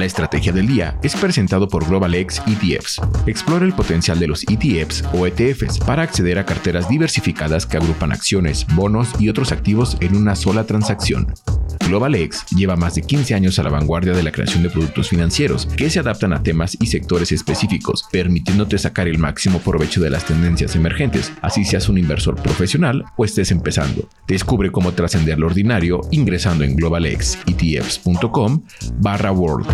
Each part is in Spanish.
La estrategia del día es presentado por GlobalX ETFs. Explora el potencial de los ETFs o ETFs para acceder a carteras diversificadas que agrupan acciones, bonos y otros activos en una sola transacción. GlobalX lleva más de 15 años a la vanguardia de la creación de productos financieros que se adaptan a temas y sectores específicos, permitiéndote sacar el máximo provecho de las tendencias emergentes, así seas un inversor profesional o estés empezando. Descubre cómo trascender lo ordinario ingresando en globalxetfs.com barra world.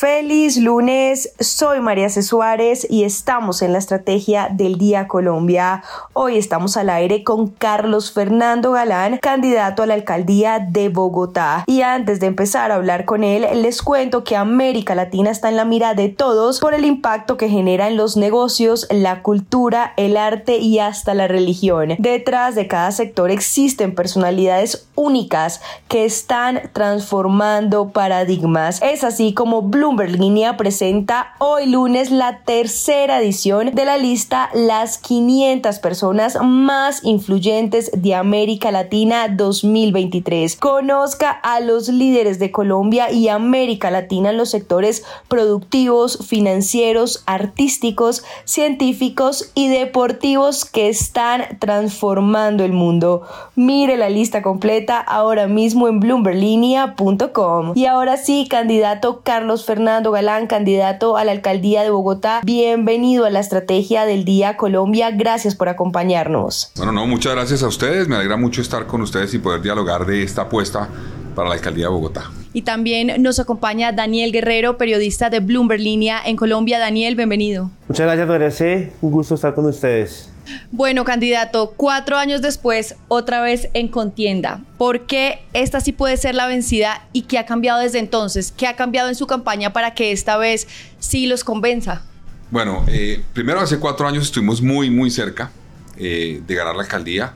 Feliz lunes, soy María C. Suárez y estamos en la estrategia del Día Colombia. Hoy estamos al aire con Carlos Fernando Galán, candidato a la alcaldía de Bogotá. Y antes de empezar a hablar con él, les cuento que América Latina está en la mira de todos por el impacto que genera en los negocios, la cultura, el arte y hasta la religión. Detrás de cada sector existen personalidades únicas que están transformando paradigmas. Es así como Blue Bloomberg presenta hoy lunes la tercera edición de la lista Las 500 personas más influyentes de América Latina 2023. Conozca a los líderes de Colombia y América Latina en los sectores productivos, financieros, artísticos, científicos y deportivos que están transformando el mundo. Mire la lista completa ahora mismo en bloomberlinia.com. Y ahora sí, candidato Carlos Fernández Fernando Galán, candidato a la alcaldía de Bogotá. Bienvenido a la estrategia del Día Colombia. Gracias por acompañarnos. Bueno, no, muchas gracias a ustedes. Me alegra mucho estar con ustedes y poder dialogar de esta apuesta para la alcaldía de Bogotá. Y también nos acompaña Daniel Guerrero, periodista de Bloomberg Línea en Colombia. Daniel, bienvenido. Muchas gracias, María Un gusto estar con ustedes. Bueno, candidato, cuatro años después, otra vez en contienda. ¿Por qué esta sí puede ser la vencida y qué ha cambiado desde entonces? ¿Qué ha cambiado en su campaña para que esta vez sí los convenza? Bueno, eh, primero hace cuatro años estuvimos muy, muy cerca eh, de ganar la alcaldía.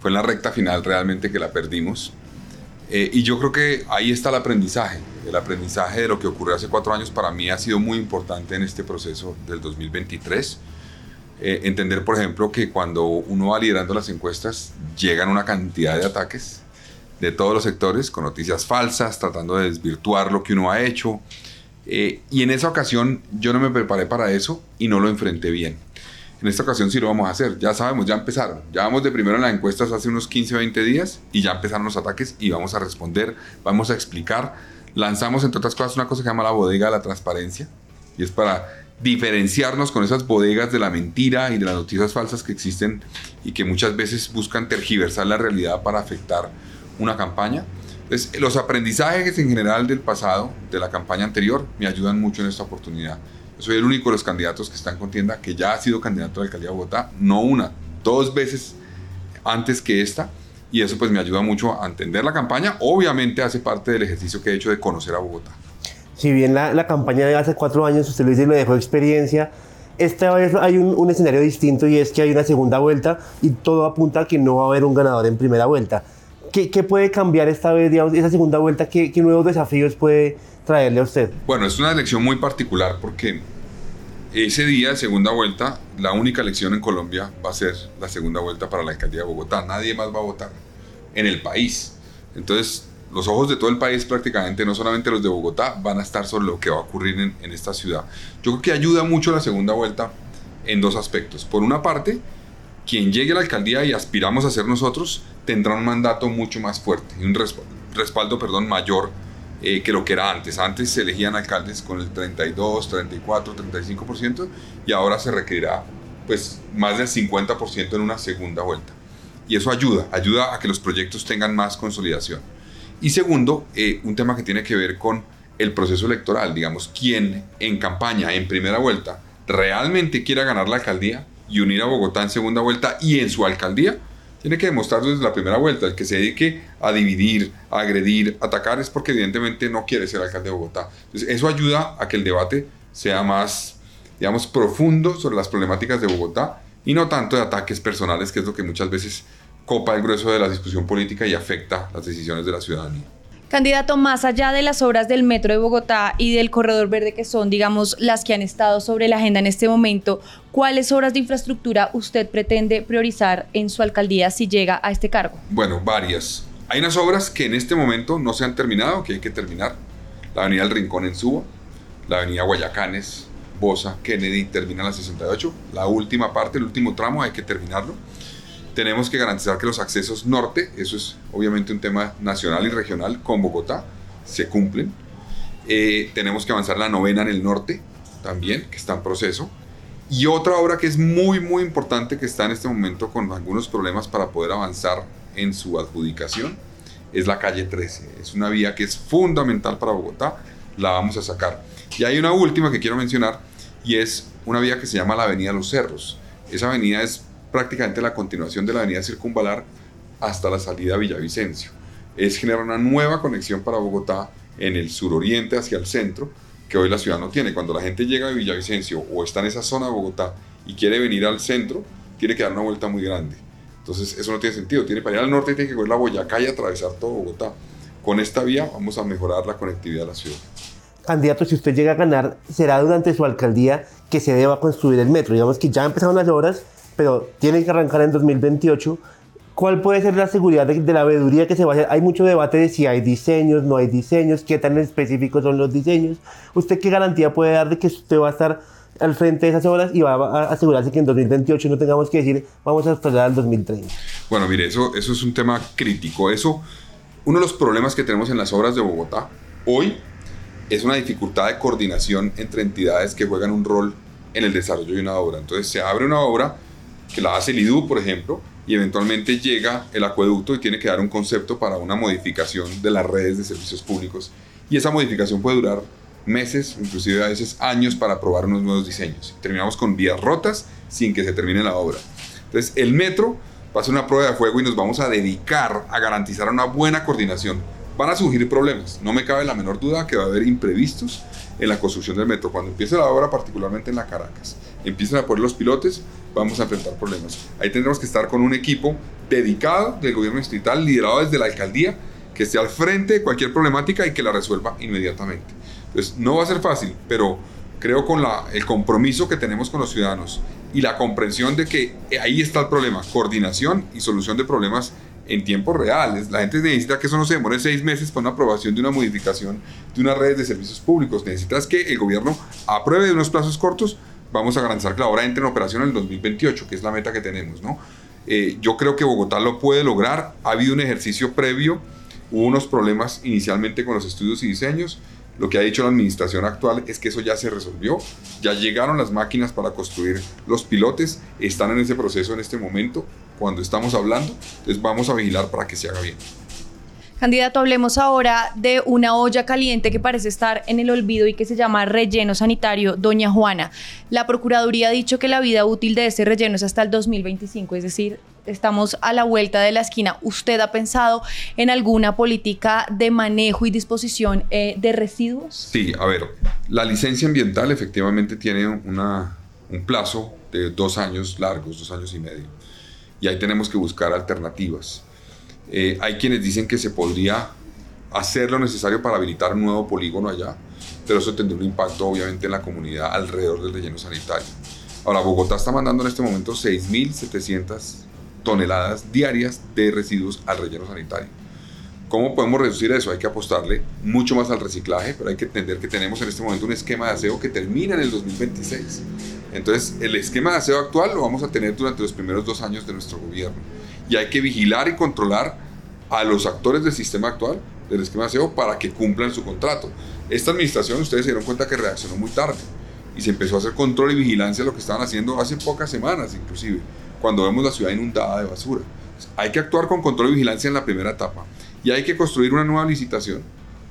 Fue en la recta final realmente que la perdimos. Eh, y yo creo que ahí está el aprendizaje. El aprendizaje de lo que ocurrió hace cuatro años para mí ha sido muy importante en este proceso del 2023 eh, entender, por ejemplo, que cuando uno va liderando las encuestas, llegan una cantidad de ataques de todos los sectores, con noticias falsas, tratando de desvirtuar lo que uno ha hecho. Eh, y en esa ocasión yo no me preparé para eso y no lo enfrenté bien. En esta ocasión sí lo vamos a hacer. Ya sabemos, ya empezaron. Ya vamos de primero en las encuestas hace unos 15 o 20 días y ya empezaron los ataques y vamos a responder, vamos a explicar. Lanzamos, entre otras cosas, una cosa que se llama la bodega de la transparencia y es para diferenciarnos con esas bodegas de la mentira y de las noticias falsas que existen y que muchas veces buscan tergiversar la realidad para afectar una campaña. Entonces, los aprendizajes en general del pasado, de la campaña anterior, me ayudan mucho en esta oportunidad. Soy el único de los candidatos que está en contienda que ya ha sido candidato a la alcaldía de Bogotá, no una, dos veces antes que esta, y eso pues me ayuda mucho a entender la campaña. Obviamente hace parte del ejercicio que he hecho de conocer a Bogotá si bien la, campaña de hace cuatro años, usted lo dice, lo dejó experiencia, esta vez hay un, escenario distinto y es que hay una segunda vuelta y todo apunta a que no va a haber un ganador en primera vuelta. ¿Qué, puede cambiar esta vez, digamos, esa segunda vuelta? ¿Qué, ¿Qué, nuevos desafíos puede traerle a usted? Bueno, es una elección muy particular porque ese día, segunda vuelta, la única elección en Colombia va a ser la segunda vuelta para la alcaldía de Bogotá. Nadie más va a votar en el país. Entonces, los ojos de todo el país prácticamente, no solamente los de Bogotá, van a estar sobre lo que va a ocurrir en, esta ciudad. Yo creo que ayuda mucho la segunda vuelta en dos aspectos. Por una parte, quien llegue a la alcaldía y aspiramos a ser nosotros, tendrá un mandato mucho más fuerte un respaldo, perdón, mayor eh, que lo que era antes. Antes se elegían alcaldes con el 32, 34, 35% y ahora se requerirá pues más del 50% en una segunda vuelta. Y eso ayuda, ayuda a que los proyectos tengan más consolidación. Y segundo, eh, un tema que tiene que ver con el proceso electoral, digamos, quién en campaña, en primera vuelta, realmente quiera ganar la alcaldía y unir a Bogotá en segunda vuelta y en su alcaldía, tiene que demostrarlo desde la primera vuelta. El que se dedique a dividir, a agredir, a atacar es porque evidentemente no quiere ser alcalde de Bogotá. Entonces, eso ayuda a que el debate sea más, digamos, profundo sobre las problemáticas de Bogotá y no tanto de ataques personales, que es lo que muchas veces copa el grueso de la discusión política y afecta las decisiones de la ciudadanía. Candidato, más allá de las obras del Metro de Bogotá y del Corredor Verde, que son, digamos, las que han estado sobre la agenda en este momento, ¿cuáles obras de infraestructura usted pretende priorizar en su alcaldía si llega a este cargo? Bueno, varias. Hay unas obras que en este momento no se han terminado, que hay que terminar. la avenida El Rincón en Suba, la avenida Guayacanes, Bosa, Kennedy, termina la 68. La última parte, el último tramo, hay que terminarlo. Tenemos que garantizar que los accesos norte, eso es obviamente un tema nacional y regional con Bogotá, se cumplen. Eh, tenemos que avanzar la novena en el norte también, que está en proceso. Y otra obra que es muy, muy importante, que está en este momento con algunos problemas para poder avanzar en su adjudicación, es la calle 13. Es una vía que es fundamental para Bogotá, la vamos a sacar. Y hay una última que quiero mencionar, y es una vía que se llama la Avenida Los Cerros. Esa avenida es prácticamente la continuación de la Avenida Circunvalar hasta la salida a Villavicencio. Es generar una nueva conexión para Bogotá en el suroriente hacia el centro, que hoy la ciudad no tiene. Cuando la gente llega de Villavicencio o está en esa zona de Bogotá y quiere venir al centro, tiene que dar una vuelta muy grande. Entonces eso no tiene sentido. Tiene para ir al norte tiene que coger la Boyacá y atravesar todo Bogotá. Con esta vía vamos a mejorar la conectividad de la ciudad. Candidato, si usted llega a ganar, será durante su alcaldía que se deba construir el metro. Digamos que ya empezaron las obras, pero tiene que arrancar en 2028. ¿Cuál puede ser la seguridad de, la veeduría que se va a hacer? Hay mucho debate de si hay diseños, no hay diseños, qué tan específicos son los diseños. ¿Usted qué garantía puede dar de que usted va a estar al frente de esas obras y va a asegurarse que en 2028 no tengamos que decir vamos a esperar al 2030? Bueno, mire, eso, eso es un tema crítico. Eso, uno de los problemas que tenemos en las obras de Bogotá hoy es una dificultad de coordinación entre entidades que juegan un rol en el desarrollo de una obra. Entonces se abre una obra que la hace el IDU, por ejemplo, y eventualmente llega el acueducto y tiene que dar un concepto para una modificación de las redes de servicios públicos. Y esa modificación puede durar meses, inclusive a veces años para probar unos nuevos diseños. Terminamos con vías rotas sin que se termine la obra. Entonces el metro va a ser una prueba de fuego y nos vamos a dedicar a garantizar una buena coordinación. Van a surgir problemas, no me cabe la menor duda que va a haber imprevistos en la construcción del metro. Cuando empiece la obra, particularmente en la Caracas, empiecen a poner los pilotes, vamos a enfrentar problemas. Ahí tendremos que estar con un equipo dedicado del gobierno distrital, liderado desde la alcaldía, que esté al frente de cualquier problemática y que la resuelva inmediatamente. Entonces, no va a ser fácil, pero creo con la, el compromiso que tenemos con los ciudadanos y la comprensión de que ahí está el problema, coordinación y solución de problemas en tiempos reales. La gente necesita que eso no se demore seis meses para una aprobación de una modificación de una red de servicios públicos. Necesitas que el gobierno apruebe de unos plazos cortos. Vamos a garantizar que la obra entre en operación en el 2028, que es la meta que tenemos. ¿no? Eh, yo creo que Bogotá lo puede lograr. Ha habido un ejercicio previo, hubo unos problemas inicialmente con los estudios y diseños. Lo que ha dicho la administración actual es que eso ya se resolvió, ya llegaron las máquinas para construir los pilotes, están en ese proceso en este momento, cuando estamos hablando, entonces vamos a vigilar para que se haga bien. Candidato, hablemos ahora de una olla caliente que parece estar en el olvido y que se llama relleno sanitario Doña Juana. La Procuraduría ha dicho que la vida útil de ese relleno es hasta el 2025, es decir, estamos a la vuelta de la esquina. ¿Usted ha pensado en alguna política de manejo y disposición eh, de residuos? Sí, a ver, la licencia ambiental efectivamente tiene una, un plazo de dos años largos, dos años y medio. Y ahí tenemos que buscar alternativas. Eh, hay quienes dicen que se podría hacer lo necesario para habilitar un nuevo polígono allá, pero eso tendría un impacto obviamente en la comunidad alrededor del relleno sanitario. Ahora, Bogotá está mandando en este momento 6.700 toneladas diarias de residuos al relleno sanitario. ¿Cómo podemos reducir eso? Hay que apostarle mucho más al reciclaje, pero hay que entender que tenemos en este momento un esquema de aseo que termina en el 2026. Entonces, el esquema de aseo actual lo vamos a tener durante los primeros dos años de nuestro gobierno y hay que vigilar y controlar a los actores del sistema actual del esquema de aseo para que cumplan su contrato. Esta administración, ustedes se dieron cuenta que reaccionó muy tarde y se empezó a hacer control y vigilancia lo que estaban haciendo hace pocas semanas inclusive, cuando vemos la ciudad inundada de basura. Hay que actuar con control y vigilancia en la primera etapa y hay que construir una nueva licitación,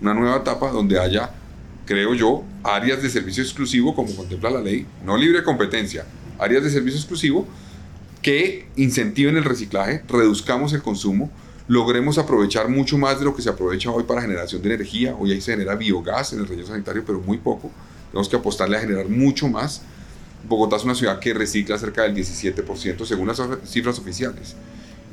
una nueva etapa donde haya, creo yo, áreas de servicio exclusivo como contempla la ley, no libre competencia, áreas de servicio exclusivo que incentiven el reciclaje, reduzcamos el consumo, logremos aprovechar mucho más de lo que se aprovecha hoy para generación de energía. Hoy ahí se genera biogás en el relleno sanitario, pero muy poco. Tenemos que apostarle a generar mucho más. Bogotá es una ciudad que recicla cerca del 17% según las cifras oficiales.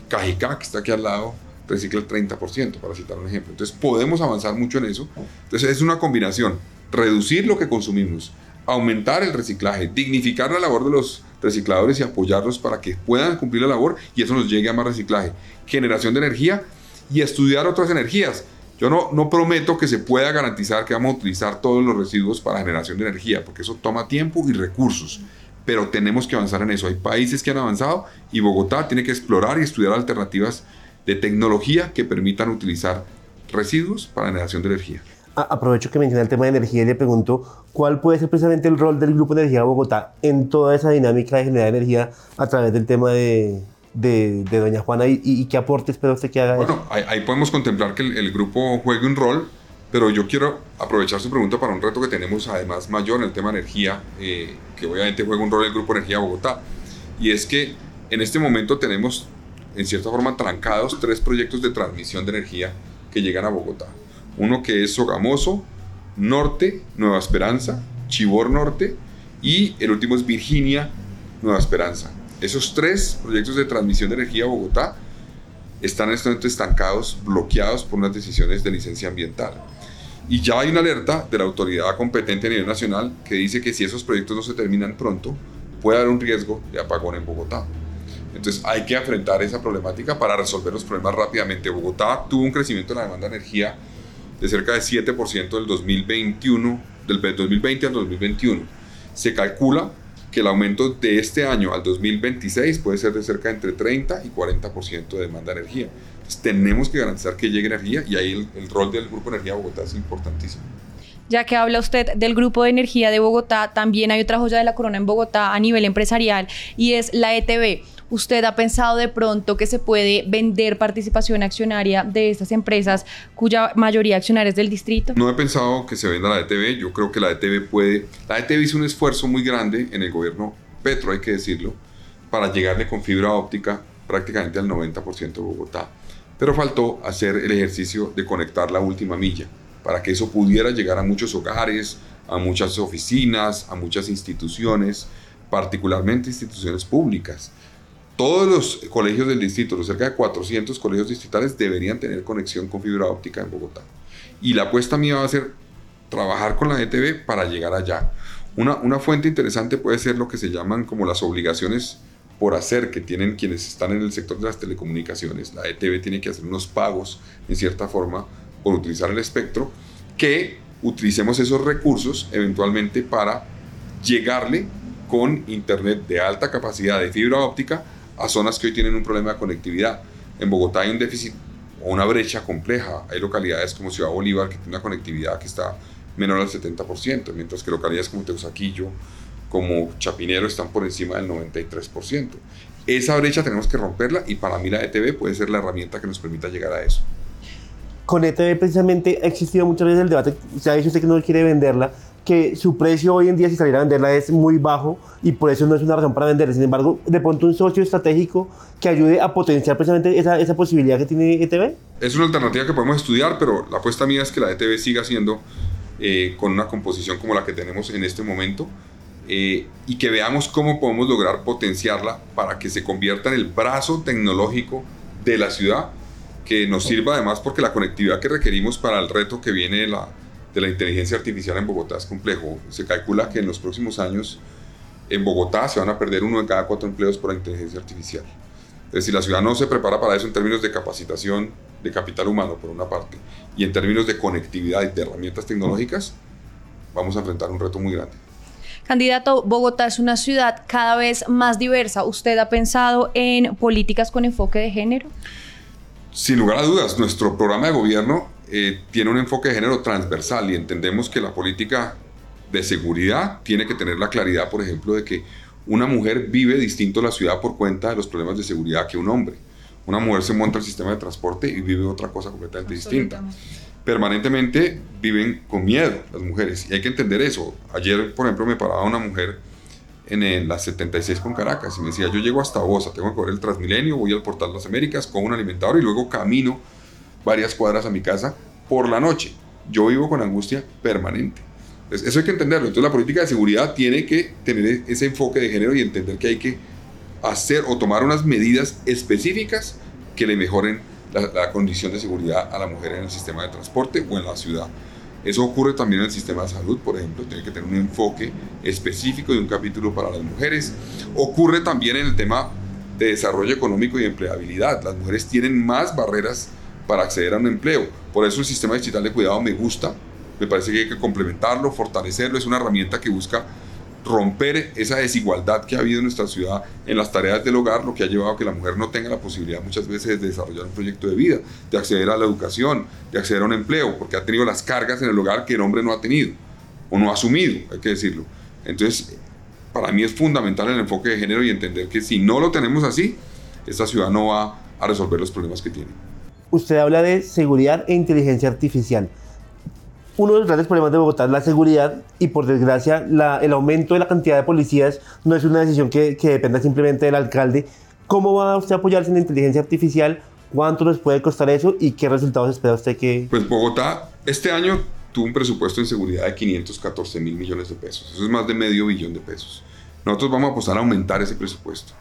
Cajicá, que está aquí al lado, recicla el 30%, para citar un ejemplo. Entonces podemos avanzar mucho en eso. Entonces es una combinación, reducir lo que consumimos, aumentar el reciclaje, dignificar la labor de los recicladores y apoyarlos para que puedan cumplir la labor y eso nos llegue a más reciclaje, generación de energía y estudiar otras energías. Yo no, no prometo que se pueda garantizar que vamos a utilizar todos los residuos para generación de energía, porque eso toma tiempo y recursos, pero tenemos que avanzar en eso. Hay países que han avanzado y Bogotá tiene que explorar y estudiar alternativas de tecnología que permitan utilizar residuos para generación de energía. Aprovecho que menciona el tema de energía y le pregunto cuál puede ser precisamente el rol del Grupo Energía Bogotá en toda esa dinámica de generar energía a través del tema de, de, doña Juana y, qué aporte espera usted que haga? Bueno, ahí, podemos contemplar que el, grupo juegue un rol, pero yo quiero aprovechar su pregunta para un reto que tenemos además mayor en el tema de energía, eh, que obviamente juega un rol el Grupo Energía Bogotá, y es que en este momento tenemos en cierta forma trancados tres proyectos de transmisión de energía que llegan a Bogotá. Uno que es Sogamoso, Norte, Nueva Esperanza, Chibor Norte y el último es Virginia, Nueva Esperanza. Esos tres proyectos de transmisión de energía a Bogotá están en este momento estancados, bloqueados por unas decisiones de licencia ambiental. Y ya hay una alerta de la autoridad competente a nivel nacional que dice que si esos proyectos no se terminan pronto, puede haber un riesgo de apagón en Bogotá. Entonces hay que enfrentar esa problemática para resolver los problemas rápidamente. Bogotá tuvo un crecimiento en la demanda de energía de cerca de 7% del 2021, del 2020 al 2021. Se calcula que el aumento de este año al 2026 puede ser de cerca de entre 30 y 40% de demanda de energía. Entonces, tenemos que garantizar que llegue energía y ahí el, el rol del Grupo Energía Bogotá es importantísimo. Ya que habla usted del Grupo de Energía de Bogotá, también hay otra joya de la corona en Bogotá a nivel empresarial y es la ETB. ¿Usted ha pensado de pronto que se puede vender participación accionaria de estas empresas cuya mayoría accionaria es del distrito? No he pensado que se venda la ETB. Yo creo que la ETB puede... La ETB hizo un esfuerzo muy grande en el gobierno Petro, hay que decirlo, para llegarle con fibra óptica prácticamente al 90% de Bogotá. Pero faltó hacer el ejercicio de conectar la última milla para que eso pudiera llegar a muchos hogares, a muchas oficinas, a muchas instituciones, particularmente instituciones públicas. Todos los colegios del distrito, los cerca de 400 colegios distritales, deberían tener conexión con fibra óptica en Bogotá. Y la apuesta mía va a ser trabajar con la ETV para llegar allá. Una, una fuente interesante puede ser lo que se llaman como las obligaciones por hacer que tienen quienes están en el sector de las telecomunicaciones. La ETV tiene que hacer unos pagos, en cierta forma, por utilizar el espectro, que utilicemos esos recursos eventualmente para llegarle con internet de alta capacidad de fibra óptica a zonas que hoy tienen un problema de conectividad. En Bogotá hay un déficit o una brecha compleja. Hay localidades como Ciudad Bolívar que tiene una conectividad que está menor al 70%, mientras que localidades como Teusaquillo, como Chapinero están por encima del 93%. Esa brecha tenemos que romperla y para mí la ETV puede ser la herramienta que nos permita llegar a eso. Con ETV precisamente ha existido muchas veces el debate, se ha dicho usted que no quiere venderla, que su precio hoy en día si saliera a venderla es muy bajo y por eso no es una razón para venderla. Sin embargo, de pronto un socio estratégico que ayude a potenciar precisamente esa, esa posibilidad que tiene ETV. Es una alternativa que podemos estudiar, pero la apuesta mía es que la ETV siga siendo eh, con una composición como la que tenemos en este momento eh, y que veamos cómo podemos lograr potenciarla para que se convierta en el brazo tecnológico de la ciudad que nos sirva además porque la conectividad que requerimos para el reto que viene de la de la inteligencia artificial en Bogotá es complejo. Se calcula que en los próximos años en Bogotá se van a perder uno de cada cuatro empleos por la inteligencia artificial. Es decir, la ciudad no se prepara para eso en términos de capacitación de capital humano, por una parte, y en términos de conectividad y de herramientas tecnológicas, vamos a enfrentar un reto muy grande. Candidato, Bogotá es una ciudad cada vez más diversa. ¿Usted ha pensado en políticas con enfoque de género? Sin lugar a dudas, nuestro programa de gobierno eh, tiene un enfoque de género transversal y entendemos que la política de seguridad tiene que tener la claridad, por ejemplo, de que una mujer vive distinto la ciudad por cuenta de los problemas de seguridad que un hombre. Una mujer se monta el sistema de transporte y vive otra cosa completamente distinta. Permanentemente viven con miedo las mujeres y hay que entender eso. Ayer, por ejemplo, me paraba una mujer en la 76 con Caracas y me decía, yo llego hasta Bosa, tengo que correr el Transmilenio, voy al Portal de las Américas con un alimentador y luego camino varias cuadras a mi casa por la noche. Yo vivo con angustia permanente. eso hay que entenderlo. Entonces la política de seguridad tiene que tener ese enfoque de género y entender que hay que hacer o tomar unas medidas específicas que le mejoren la, condición de seguridad a la mujer en el sistema de transporte o en la ciudad. Eso ocurre también en el sistema de salud, por ejemplo, tiene que tener un enfoque específico y un capítulo para las mujeres. Ocurre también en el tema de desarrollo económico y empleabilidad. Las mujeres tienen más barreras para acceder a un empleo. Por eso el sistema digital de cuidado me gusta, me parece que hay que complementarlo, fortalecerlo, es una herramienta que busca romper esa desigualdad que ha habido en nuestra ciudad en las tareas del hogar, lo que ha llevado a que la mujer no tenga la posibilidad muchas veces de desarrollar un proyecto de vida, de acceder a la educación, de acceder a un empleo, porque ha tenido las cargas en el hogar que el hombre no ha tenido o no ha asumido, hay que decirlo. Entonces, para mí es fundamental el enfoque de género y entender que si no lo tenemos así, esta ciudad no va a resolver los problemas que tiene. Usted habla de seguridad e inteligencia artificial. Uno de los grandes problemas de Bogotá es la seguridad y por desgracia el aumento de la cantidad de policías no es una decisión que, dependa simplemente del alcalde. ¿Cómo va usted a apoyarse en la inteligencia artificial? ¿Cuánto les puede costar eso y qué resultados espera usted que...? Pues Bogotá este año tuvo un presupuesto en seguridad de 514 mil millones de pesos. Eso es más de medio billón de pesos. Nosotros vamos a apostar a aumentar ese presupuesto.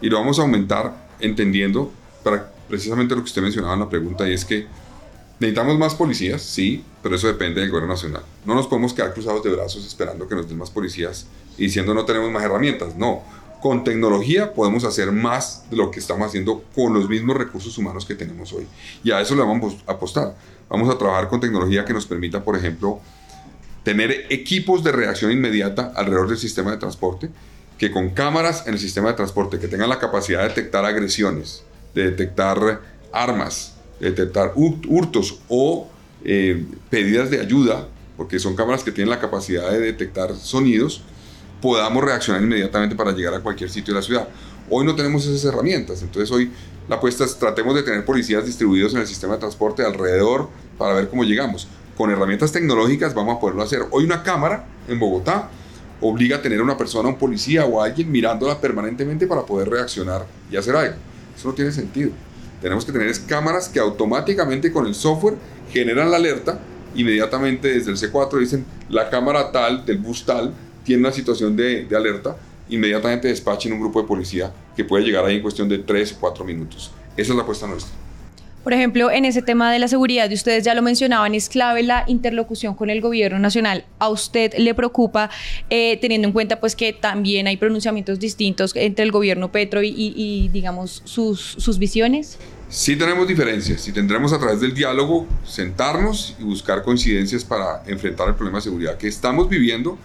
Y lo vamos a aumentar entendiendo para precisamente lo que usted mencionaba en la pregunta, y es que necesitamos más policías, sí, pero eso depende del gobierno nacional. No nos podemos quedar cruzados de brazos esperando que nos den más policías y diciendo no tenemos más herramientas. No, con tecnología podemos hacer más de lo que estamos haciendo con los mismos recursos humanos que tenemos hoy. Y a eso le vamos a apostar. Vamos a trabajar con tecnología que nos permita, por ejemplo, tener equipos de reacción inmediata alrededor del sistema de transporte, que con cámaras en el sistema de transporte que tengan la capacidad de detectar agresiones, de detectar armas, detectar hurtos o eh, pedidas de ayuda, porque son cámaras que tienen la capacidad de detectar sonidos, podamos reaccionar inmediatamente para llegar a cualquier sitio de la ciudad. Hoy no tenemos esas herramientas, entonces hoy la apuesta es tratemos de tener policías distribuidos en el sistema de transporte alrededor para ver cómo llegamos. Con herramientas tecnológicas vamos a poderlo hacer. Hoy una cámara en Bogotá obliga a tener a una persona, un policía o alguien mirándola permanentemente para poder reaccionar y hacer algo. Eso no tiene sentido. Tenemos que tener cámaras que automáticamente con el software generan la alerta, inmediatamente desde el C4 dicen la cámara tal del bus tal tiene una situación de, de alerta, inmediatamente despachen un grupo de policía que puede llegar ahí en cuestión de 3 o 4 minutos. Esa es la apuesta nuestra. Por ejemplo, en ese tema de la seguridad, y ustedes ya lo mencionaban, es clave la interlocución con el gobierno nacional. ¿A usted le preocupa, eh, teniendo en cuenta pues que también hay pronunciamientos distintos entre el gobierno Petro y, digamos, sus, sus visiones? Sí tenemos diferencias y tendremos a través del diálogo sentarnos y buscar coincidencias para enfrentar el problema de seguridad que estamos viviendo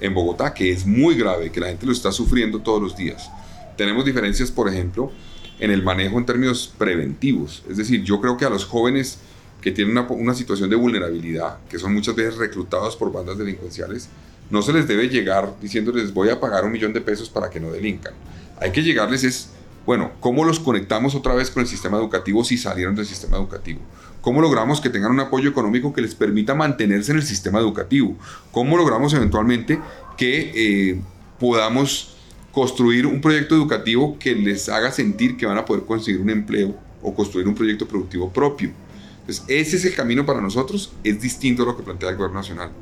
en Bogotá, que es muy grave, que la gente lo está sufriendo todos los días. Tenemos diferencias, por ejemplo, en el manejo en términos preventivos. Es decir, yo creo que a los jóvenes que tienen una, situación de vulnerabilidad, que son muchas veces reclutados por bandas delincuenciales, no se les debe llegar diciéndoles voy a pagar un millón de pesos para que no delincan. Hay que llegarles es, bueno, ¿cómo los conectamos otra vez con el sistema educativo si salieron del sistema educativo? ¿Cómo logramos que tengan un apoyo económico que les permita mantenerse en el sistema educativo? ¿Cómo logramos eventualmente que eh, podamos construir un proyecto educativo que les haga sentir que van a poder conseguir un empleo o construir un proyecto productivo propio. Entonces, ese es el camino para nosotros, es distinto a lo que plantea el gobierno nacional.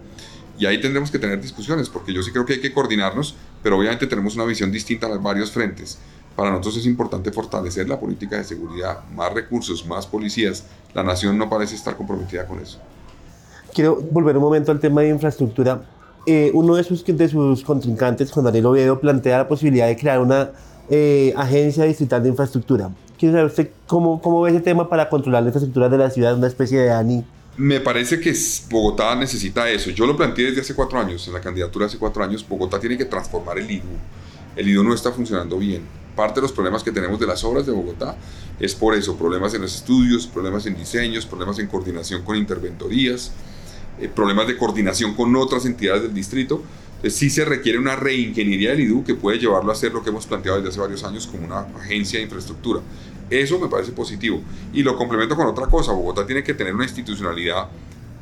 Y ahí tendremos que tener discusiones, porque yo sí creo que hay que coordinarnos, pero obviamente tenemos una visión distinta a varios frentes. Para nosotros es importante fortalecer la política de seguridad, más recursos, más policías. La nación no parece estar comprometida con eso. Quiero volver un momento al tema de infraestructura eh, uno de sus, de sus contrincantes, Juan Daniel Oviedo, plantea la posibilidad de crear una eh, agencia distrital de infraestructura. Quiero saber usted cómo, cómo ve ese tema para controlar la infraestructura de la ciudad, una especie de ANI. Me parece que Bogotá necesita eso. Yo lo planteé desde hace cuatro años, en la candidatura hace cuatro años. Bogotá tiene que transformar el IDU. El IDU no está funcionando bien. Parte de los problemas que tenemos de las obras de Bogotá es por eso, problemas en los estudios, problemas en diseños, problemas en coordinación con interventorías. Eh, problemas de coordinación con otras entidades del distrito. Entonces sí se requiere una reingeniería del IDU que puede llevarlo a hacer lo que hemos planteado desde hace varios años como una agencia de infraestructura. Eso me parece positivo. Y lo complemento con otra cosa. Bogotá tiene que tener una institucionalidad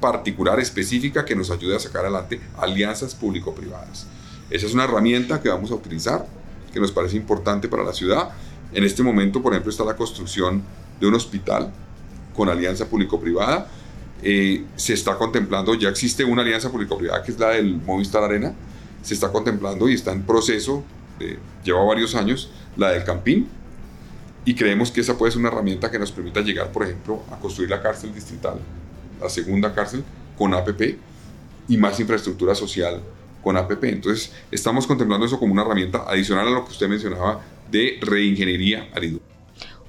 particular, específica, que nos ayude a sacar adelante alianzas público-privadas. Esa es una herramienta que vamos a utilizar, que nos parece importante para la ciudad. En este momento, por ejemplo, está la construcción de un hospital con alianza público-privada eh, se está contemplando, ya existe una alianza público-privada que es la del Movistar Arena, se está contemplando y está en proceso, lleva varios años, la del Campín, y creemos que esa puede ser una herramienta que nos permita llegar, por ejemplo, a construir la cárcel distrital, la segunda cárcel con APP y más infraestructura social con APP. Entonces, estamos contemplando eso como una herramienta adicional a lo que usted mencionaba de reingeniería al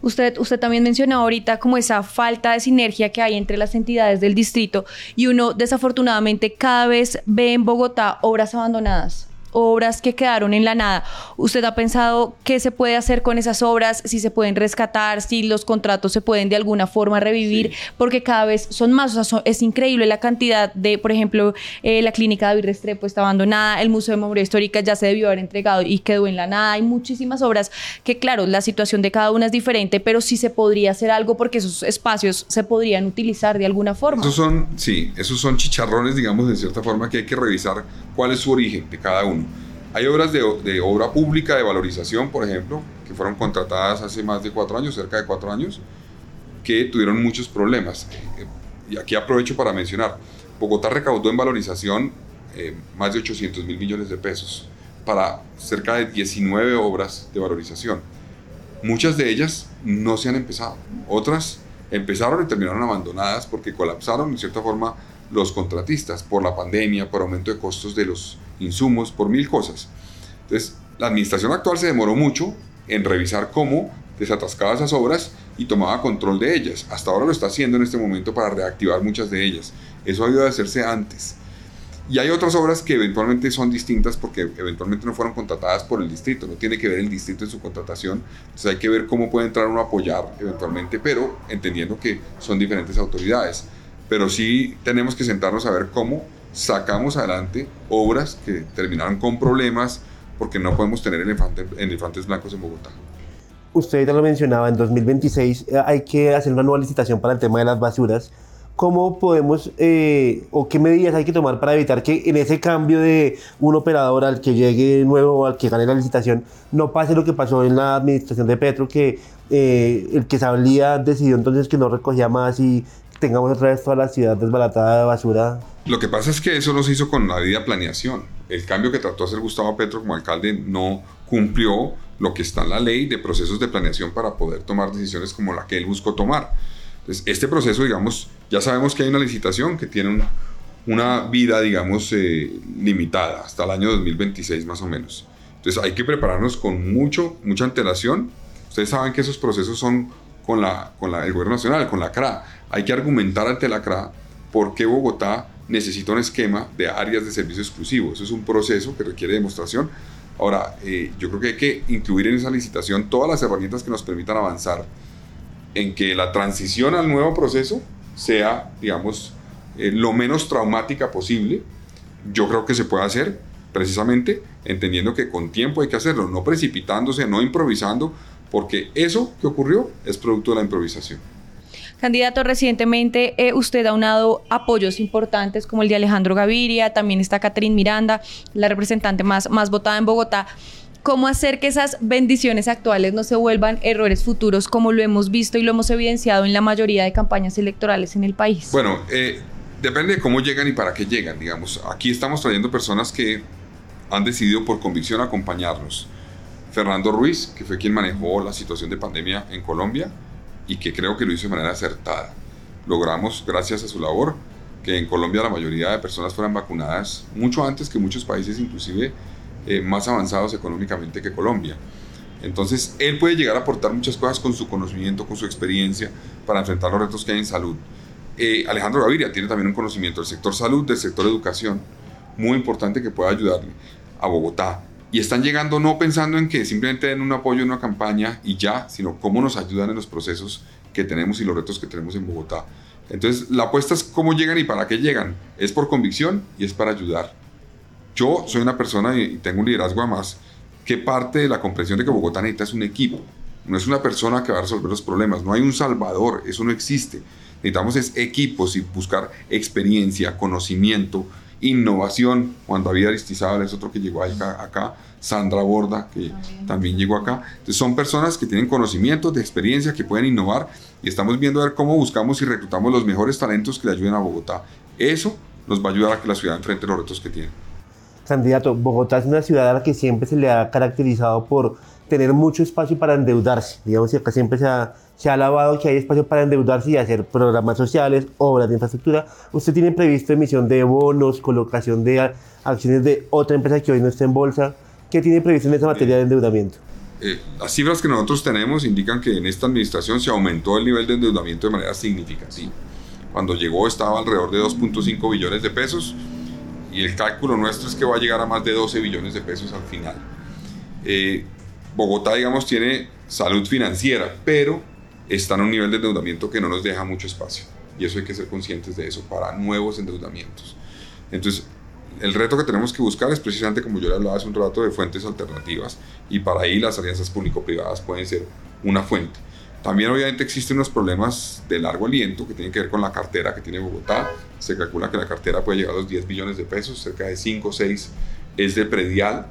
Usted, usted también mencionó ahorita como esa falta de sinergia que hay entre las entidades del distrito y uno desafortunadamente cada vez ve en Bogotá obras abandonadas obras que quedaron en la nada. ¿Usted ha pensado qué se puede hacer con esas obras? Si se pueden rescatar, si los contratos se pueden de alguna forma revivir, porque cada vez son más. O sea, es increíble la cantidad de, por ejemplo, eh, la clínica David Restrepo está abandonada, el Museo de Memoria Histórica ya se debió haber entregado y quedó en la nada. Hay muchísimas obras que, claro, la situación de cada una es diferente, pero sí se podría hacer algo porque esos espacios se podrían utilizar de alguna forma. Esos son, sí, esos son chicharrones, digamos, de cierta forma, que hay que revisar cuál es su origen de cada uno. Hay obras de, obra pública de valorización, por ejemplo, que fueron contratadas hace más de cuatro años, cerca de cuatro años, que tuvieron muchos problemas. Eh, y aquí aprovecho para mencionar, Bogotá recaudó en valorización eh, más de 800 mil millones de pesos para cerca de 19 obras de valorización. Muchas de ellas no se han empezado, otras empezaron y terminaron abandonadas porque colapsaron en cierta forma los contratistas por la pandemia, por aumento de costos de los insumos, por mil cosas. Entonces, la administración actual se demoró mucho en revisar cómo desatascaba esas obras y tomaba control de ellas. Hasta ahora lo está haciendo en este momento para reactivar muchas de ellas. Eso ha debido de hacerse antes. Y hay otras obras que eventualmente son distintas porque eventualmente no fueron contratadas por el distrito, no tiene que ver el distrito en su contratación, entonces hay que ver cómo puede entrar uno a apoyar eventualmente, pero entendiendo que son diferentes autoridades. Pero sí tenemos que sentarnos a ver cómo sacamos adelante obras que terminaron con problemas porque no podemos tener elefantes blancos en Bogotá. Usted ya lo mencionaba, en 2026 eh, hay que hacer una nueva licitación para el tema de las basuras. ¿Cómo podemos eh, o qué medidas hay que tomar para evitar que en ese cambio de un operador al que llegue nuevo al que gane la licitación no pase lo que pasó en la administración de Petro, que eh, el que salía decidió entonces que no recogía más y tengamos otra vez toda la ciudad desbaratada de basura. Lo que pasa es que eso no se hizo con la debida planeación. El cambio que trató de hacer Gustavo Petro como alcalde no cumplió lo que está en la ley de procesos de planeación para poder tomar decisiones como la que él buscó tomar. Entonces, este proceso, digamos, ya sabemos que hay una licitación que tiene una vida, digamos, eh, limitada hasta el año 2026 más o menos. Entonces, hay que prepararnos con mucho, mucha antelación. Ustedes saben que esos procesos son con, la, con la, el gobierno nacional, con la CRA. Hay que argumentar ante la CRA por qué Bogotá necesita un esquema de áreas de servicio exclusivo. Eso es un proceso que requiere demostración. Ahora, eh, yo creo que hay que incluir en esa licitación todas las herramientas que nos permitan avanzar en que la transición al nuevo proceso sea, digamos, eh, lo menos traumática posible. Yo creo que se puede hacer precisamente entendiendo que con tiempo hay que hacerlo, no precipitándose, no improvisando, porque eso que ocurrió es producto de la improvisación. Candidato, recientemente eh, usted ha unado apoyos importantes como el de Alejandro Gaviria, también está Catherine Miranda, la representante más, más votada en Bogotá. ¿Cómo hacer que esas bendiciones actuales no se vuelvan errores futuros como lo hemos visto y lo hemos evidenciado en la mayoría de campañas electorales en el país? Bueno, eh, depende de cómo llegan y para qué llegan, digamos. Aquí estamos trayendo personas que han decidido por convicción acompañarnos. Fernando Ruiz, que fue quien manejó la situación de pandemia en Colombia y que creo que lo hizo de manera acertada. Logramos, gracias a su labor, que en Colombia la mayoría de personas fueran vacunadas mucho antes que muchos países, inclusive eh, más avanzados económicamente que Colombia. Entonces, él puede llegar a aportar muchas cosas con su conocimiento, con su experiencia, para enfrentar los retos que hay en salud. Eh, Alejandro Gaviria tiene también un conocimiento del sector salud, del sector educación, muy importante que pueda ayudarle a Bogotá y están llegando no pensando en que simplemente den un apoyo en una campaña y ya, sino cómo nos ayudan en los procesos que tenemos y los retos que tenemos en Bogotá. Entonces, la apuesta es cómo llegan y para qué llegan. Es por convicción y es para ayudar. Yo soy una persona y tengo un liderazgo además que parte de la comprensión de que Bogotá necesita es un equipo. No es una persona que va a resolver los problemas. No hay un salvador. Eso no existe. Necesitamos es equipos y buscar experiencia, conocimiento, innovación. Juan David Aristizábal es otro que llegó acá, acá. Sandra Borda, que también. llegó acá. Entonces son personas que tienen conocimientos, de experiencia, que pueden innovar y estamos viendo a ver cómo buscamos y reclutamos los mejores talentos que le ayuden a Bogotá. Eso nos va a ayudar a que la ciudad enfrente los retos que tiene. Candidato, Bogotá es una ciudad a la que siempre se le ha caracterizado por tener mucho espacio para endeudarse. Digamos que acá siempre se ha se ha alabado que hay espacio para endeudarse y hacer programas sociales, obras de infraestructura. ¿Usted tiene previsto emisión de bonos, colocación de acciones de otra empresa que hoy no está en bolsa? ¿Qué tiene previsto en esa materia de endeudamiento? eh, las cifras que nosotros tenemos indican que en esta administración se aumentó el nivel de endeudamiento de manera significativa. Cuando llegó estaba alrededor de 2.5 billones de pesos y el cálculo nuestro es que va a llegar a más de 12 billones de pesos al final. Eh, Bogotá, digamos, tiene salud financiera, pero está en un nivel de endeudamiento que no nos deja mucho espacio. Y eso hay que ser conscientes de eso para nuevos endeudamientos. Entonces, el reto que tenemos que buscar es precisamente, como yo le hablaba hace un rato, de fuentes alternativas. Y para ahí las alianzas público-privadas pueden ser una fuente. También obviamente existen unos problemas de largo aliento que tienen que ver con la cartera que tiene Bogotá. Se calcula que la cartera puede llegar a los 10 billones de pesos, cerca de 5 o 6 es de predial.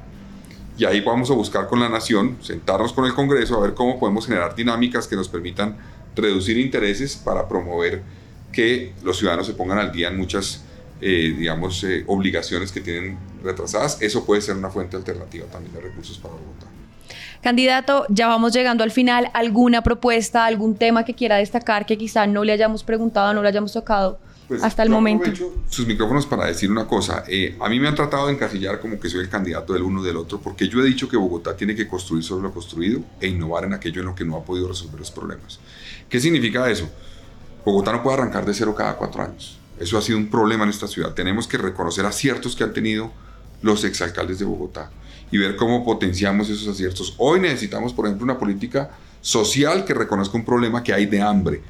Y ahí vamos a buscar con la nación, sentarnos con el Congreso a ver cómo podemos generar dinámicas que nos permitan reducir intereses para promover que los ciudadanos se pongan al día en muchas eh, digamos, eh, obligaciones que tienen retrasadas, eso puede ser una fuente alternativa también de recursos para Bogotá. Candidato, ya vamos llegando al final. ¿Alguna propuesta, algún tema que quiera destacar que quizá no le hayamos preguntado, no le hayamos tocado pues, hasta el momento? sus micrófonos para decir una cosa. Eh, a mí me han tratado de encasillar como que soy el candidato del uno del otro, porque yo he dicho que Bogotá tiene que construir sobre lo construido e innovar en aquello en lo que no ha podido resolver los problemas. ¿Qué significa eso? Bogotá no puede arrancar de cero cada cuatro años. Eso ha sido un problema en esta ciudad. Tenemos que reconocer aciertos que han tenido los exalcaldes de Bogotá y ver cómo potenciamos esos aciertos. Hoy necesitamos, por ejemplo, una política social que reconozca un problema que hay de hambre.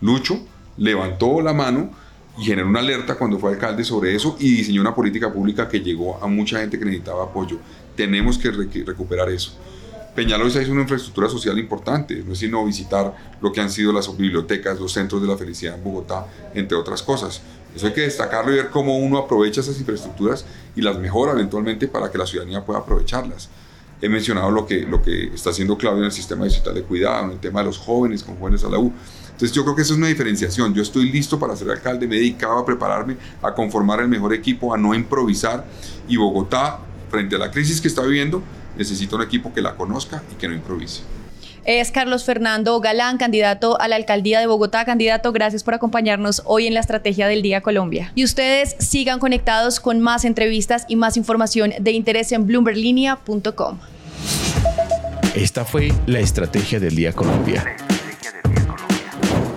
Lucho levantó la mano y generó una alerta cuando fue alcalde sobre eso y diseñó una política pública que llegó a mucha gente que necesitaba apoyo. Tenemos que recuperar eso. Peñalosa es una infraestructura social importante, no es sino visitar lo que han sido las bibliotecas, los centros de la felicidad en Bogotá, entre otras cosas. Eso hay que destacarlo y ver cómo uno aprovecha esas infraestructuras y las mejora eventualmente para que la ciudadanía pueda aprovecharlas. He mencionado lo que, lo que está haciendo Claudio en el sistema digital de cuidado, en el tema de los jóvenes con jóvenes a la U. Entonces yo creo que eso es una diferenciación. Yo estoy listo para ser alcalde, me he dedicado a prepararme, a conformar el mejor equipo, a no improvisar. Y Bogotá, frente a la crisis que está viviendo, necesita un equipo que la conozca y que no improvise. Es Carlos Fernando Galán, candidato a la alcaldía de Bogotá. Candidato, gracias por acompañarnos hoy en la Estrategia del Día Colombia. Y ustedes sigan conectados con más entrevistas y más información de interés en bloomberlinia.com. Esta fue la Estrategia del Día Colombia.